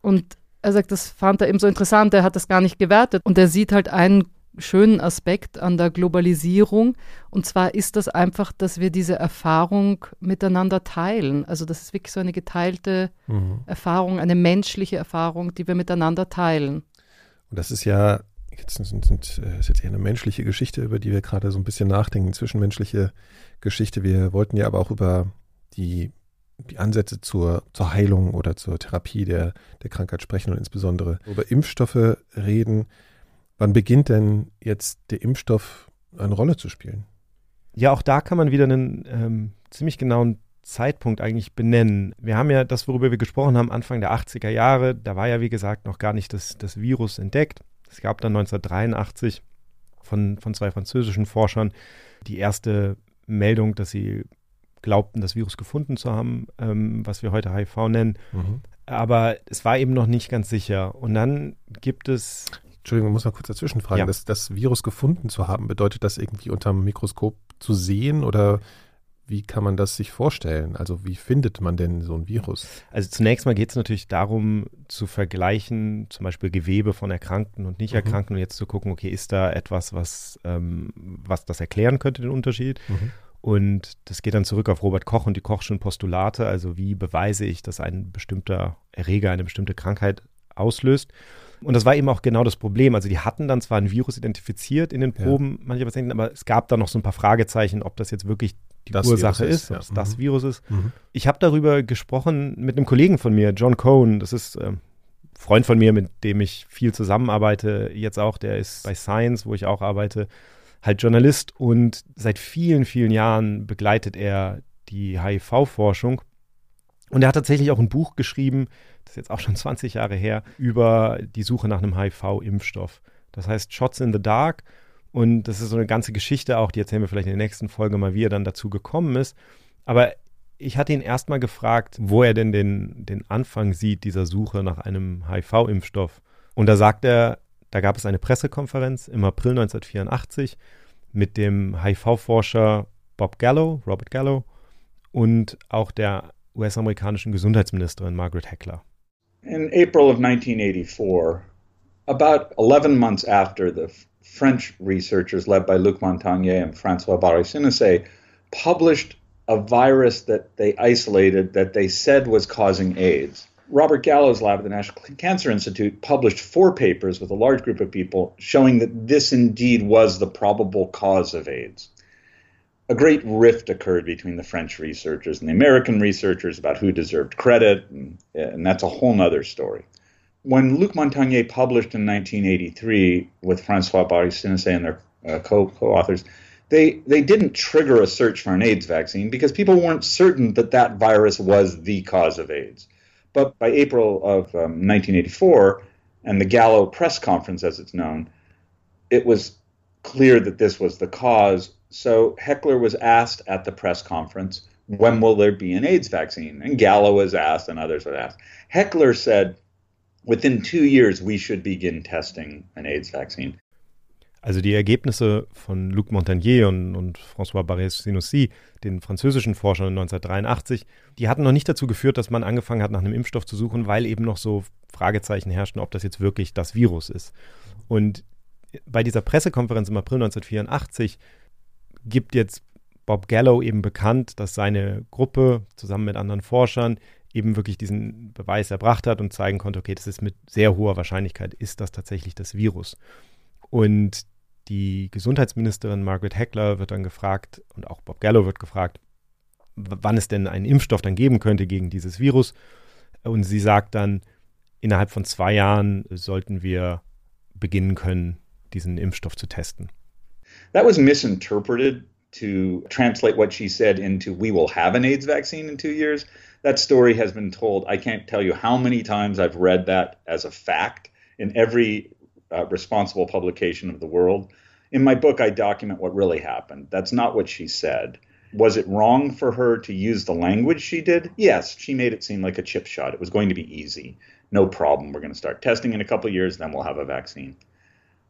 S3: Und er sagt, das fand er eben so interessant. Er hat das gar nicht gewertet. Und er sieht halt einen schönen Aspekt an der Globalisierung. Und zwar ist das einfach, dass wir diese Erfahrung miteinander teilen. Also das ist wirklich so eine geteilte mhm. Erfahrung, eine menschliche Erfahrung, die wir miteinander teilen.
S5: Und das ist ja, jetzt sind, sind, äh, ist jetzt eher eine menschliche Geschichte, über die wir gerade so ein bisschen nachdenken, zwischenmenschliche Geschichte. Wir wollten ja aber auch über die, die Ansätze zur, zur Heilung oder zur Therapie der, der Krankheit sprechen und insbesondere über Impfstoffe reden. Wann beginnt denn jetzt der Impfstoff eine Rolle zu spielen?
S1: Ja, auch da kann man wieder einen ähm, ziemlich genauen Zeitpunkt eigentlich benennen. Wir haben ja das, worüber wir gesprochen haben, Anfang der 80er Jahre, da war ja wie gesagt noch gar nicht das, das Virus entdeckt. Es gab dann 1983 von, von zwei französischen Forschern die erste Meldung, dass sie glaubten, das Virus gefunden zu haben, ähm, was wir heute HIV nennen. Mhm. Aber es war eben noch nicht ganz sicher. Und dann gibt es
S5: Entschuldigung, muss mal kurz dazwischen fragen. Ja. Das, das Virus gefunden zu haben, bedeutet das irgendwie unter dem Mikroskop zu sehen oder wie kann man das sich vorstellen? Also wie findet man denn so ein Virus?
S1: Also zunächst mal geht es natürlich darum zu vergleichen, zum Beispiel Gewebe von Erkrankten und Nicht-Erkrankten mhm. und jetzt zu gucken, okay, ist da etwas, was, ähm, was das erklären könnte, den Unterschied? Mhm. Und das geht dann zurück auf Robert Koch und die Kochschen Postulate, also wie beweise ich, dass ein bestimmter Erreger eine bestimmte Krankheit auslöst. Und das war eben auch genau das Problem. Also die hatten dann zwar ein Virus identifiziert in den Proben ja. mancher Patienten, aber es gab da noch so ein paar Fragezeichen, ob das jetzt wirklich die das Ursache Virus ist, ob es ja. das mhm. Virus ist. Mhm. Ich habe darüber gesprochen mit einem Kollegen von mir, John Cohn. Das ist äh, Freund von mir, mit dem ich viel zusammenarbeite. Jetzt auch, der ist bei Science, wo ich auch arbeite, halt Journalist und seit vielen, vielen Jahren begleitet er die HIV-Forschung. Und er hat tatsächlich auch ein Buch geschrieben, das ist jetzt auch schon 20 Jahre her, über die Suche nach einem HIV-Impfstoff. Das heißt Shots in the Dark. Und das ist so eine ganze Geschichte auch, die erzählen wir vielleicht in der nächsten Folge mal, wie er dann dazu gekommen ist. Aber ich hatte ihn erstmal gefragt, wo er denn den, den Anfang sieht dieser Suche nach einem HIV-Impfstoff. Und da sagt er, da gab es eine Pressekonferenz im April 1984 mit dem HIV-Forscher Bob Gallo, Robert Gallo und auch der US-amerikanischen Gesundheitsministerin Margaret Heckler.
S4: In April of 1984, about 11 months after the French researchers led by Luc Montagnier and Francois Barré-Sénécé published a virus that they isolated that they said was causing AIDS. Robert Gallo's lab at the National Cancer Institute published four papers with a large group of people showing that this indeed was the probable cause of AIDS a great rift occurred between the French researchers and the American researchers about who deserved credit, and, and that's a whole other story. When Luc Montagnier published in 1983 with Francois Barry and their uh, co authors they they didn't trigger a search for an AIDS vaccine because people weren't certain that that virus was the cause of AIDS. But by April of um, 1984 and the Gallo press conference, as it's known, it was clear that this was the cause. So Heckler was asked at the press conference, "When will there be an AIDS vaccine?" And Gallo was asked, and others were asked. Heckler said, "Within two years, we should begin testing an AIDS vaccine."
S1: Also die Ergebnisse von Luc Montagnier und, und François Barrès-Sinoussi, den französischen Forschern 1983, die hatten noch nicht dazu geführt, dass man angefangen hat, nach einem Impfstoff zu suchen, weil eben noch so Fragezeichen herrschten, ob das jetzt wirklich das Virus ist. Und bei dieser Pressekonferenz im April 1984 gibt jetzt Bob Gallo eben bekannt, dass seine Gruppe zusammen mit anderen Forschern eben wirklich diesen Beweis erbracht hat und zeigen konnte, okay, das ist mit sehr hoher Wahrscheinlichkeit, ist das tatsächlich das Virus. Und die Gesundheitsministerin Margaret Heckler wird dann gefragt und auch Bob Gallo wird gefragt, wann es denn einen Impfstoff dann geben könnte gegen dieses Virus. Und sie sagt dann, innerhalb von zwei Jahren sollten wir beginnen können, diesen Impfstoff zu testen.
S4: That was misinterpreted to translate what she said into we will have an AIDS vaccine in two years. That story has been told. I can't tell you how many times I've read that as a fact in every uh, responsible publication of the world. In my book, I document what really happened. That's not what she said. Was it wrong for her to use the language she did? Yes, she made it seem like a chip shot. It was going to be easy. No problem. We're going to start testing in a couple years, then we'll have a vaccine.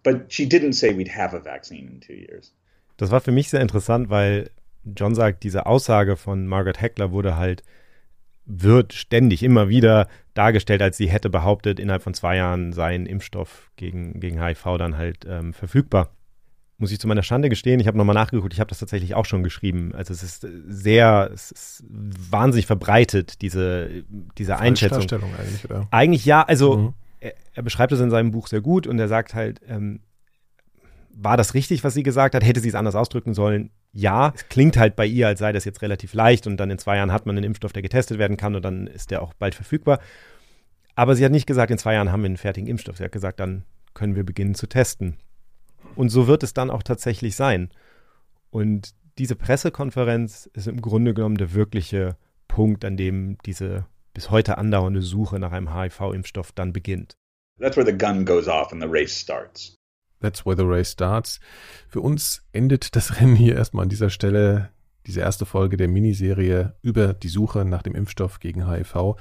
S4: But she didn't say we'd have a vaccine in two years.
S1: Das war für mich sehr interessant, weil John sagt, diese Aussage von Margaret Heckler wurde halt wird ständig immer wieder dargestellt, als sie hätte behauptet, innerhalb von zwei Jahren sei ein Impfstoff gegen, gegen HIV dann halt ähm, verfügbar. Muss ich zu meiner Schande gestehen, ich habe nochmal nachgeguckt, ich habe das tatsächlich auch schon geschrieben. Also es ist sehr, es ist wahnsinnig verbreitet, diese, diese Einschätzung.
S5: eigentlich, oder?
S1: Eigentlich ja, also mhm. er, er, beschreibt es in seinem Buch sehr gut und er sagt halt, ähm, war das richtig, was sie gesagt hat? Hätte sie es anders ausdrücken sollen? ja, es klingt halt bei ihr, als sei das jetzt relativ leicht und dann in zwei Jahren hat man einen Impfstoff, der getestet werden kann und dann ist der auch bald verfügbar. Aber sie hat nicht gesagt, in zwei Jahren haben wir einen fertigen Impfstoff. Sie hat gesagt, dann können wir beginnen zu testen. Und so wird es dann auch tatsächlich sein. Und diese Pressekonferenz ist im Grunde genommen der wirkliche Punkt, an dem diese bis heute andauernde Suche nach einem HIV-Impfstoff dann beginnt.
S4: That's where the gun goes off and the race starts.
S5: That's where the race starts. Für uns endet das Rennen hier erstmal an dieser Stelle. Diese erste Folge der Miniserie über die Suche nach dem Impfstoff gegen HIV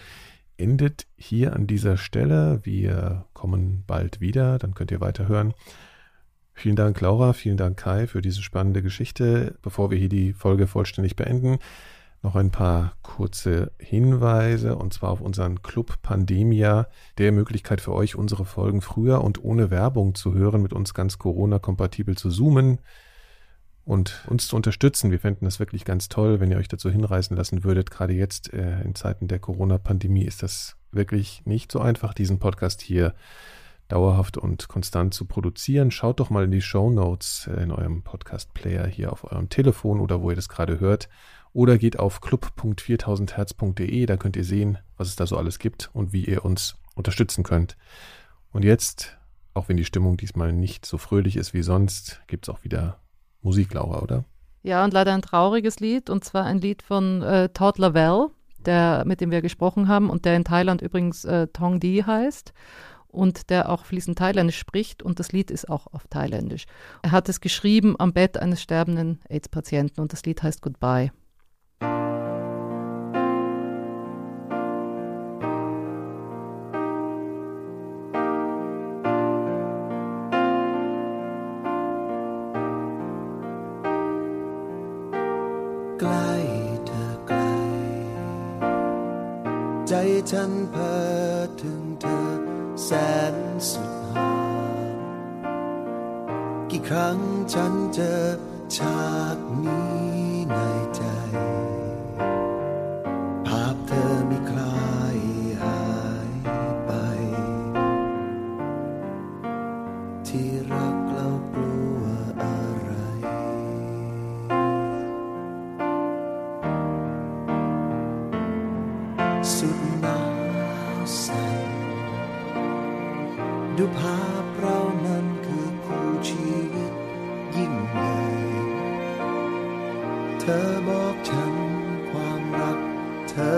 S5: endet hier an dieser Stelle. Wir kommen bald wieder, dann könnt ihr weiterhören. Vielen Dank, Laura, vielen Dank, Kai, für diese spannende Geschichte. Bevor wir hier die Folge vollständig beenden, noch ein paar kurze Hinweise und zwar auf unseren Club Pandemia, der Möglichkeit für euch, unsere Folgen früher und ohne Werbung zu hören, mit uns ganz Corona-kompatibel zu zoomen und uns zu unterstützen. Wir fänden das wirklich ganz toll, wenn ihr euch dazu hinreißen lassen würdet. Gerade jetzt äh, in Zeiten der Corona-Pandemie ist das wirklich nicht so einfach, diesen Podcast hier dauerhaft und konstant zu produzieren. Schaut doch mal in die Show Notes äh, in eurem Podcast-Player hier auf eurem Telefon oder wo ihr das gerade hört oder geht auf club.4000herz.de, da könnt ihr sehen, was es da so alles gibt und wie ihr uns unterstützen könnt. Und jetzt, auch wenn die Stimmung diesmal nicht so fröhlich ist wie sonst, gibt es auch wieder Musik, Laura, oder?
S3: Ja, und leider ein trauriges Lied, und zwar ein Lied von äh, Todd Lavelle, der, mit dem wir gesprochen haben und der in Thailand übrigens äh, Tong Di heißt und der auch fließend Thailändisch spricht und das Lied ist auch auf Thailändisch. Er hat es geschrieben am Bett eines sterbenden AIDS-Patienten und das Lied heißt Goodbye.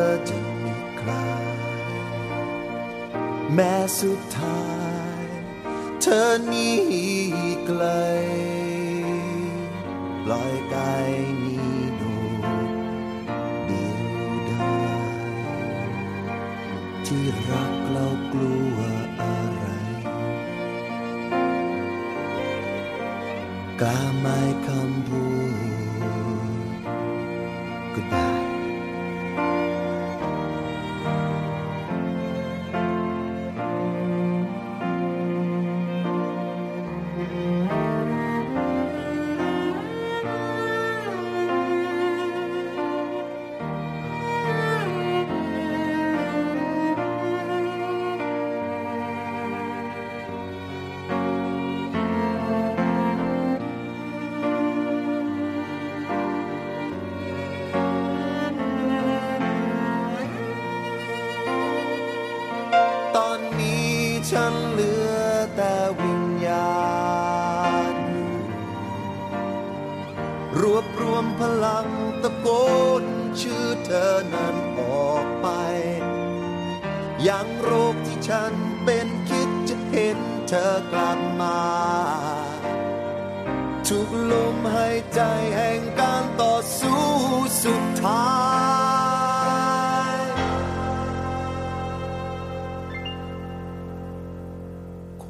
S9: อจะมีใคร แม้สุดท้าย เธอหนีไกล ปล่อยกายนี้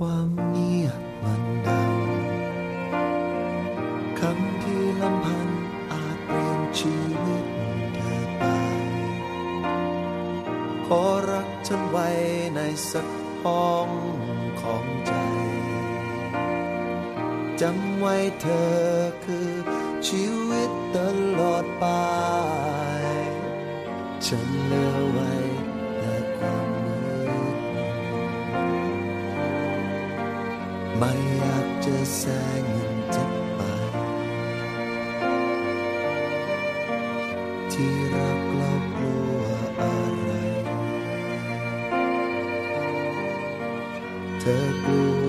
S9: ความเงียบมันดังคำที่ลำพันอาจเปลี่ยนชีวิตเธอไป ขอรักฉันไว้ในสักห้องของใจ จำไว้เธอคือชีวิตตลอดไป ฉันเลือไว้ rasanya cepat. Tirap kau lua arai Terkeluar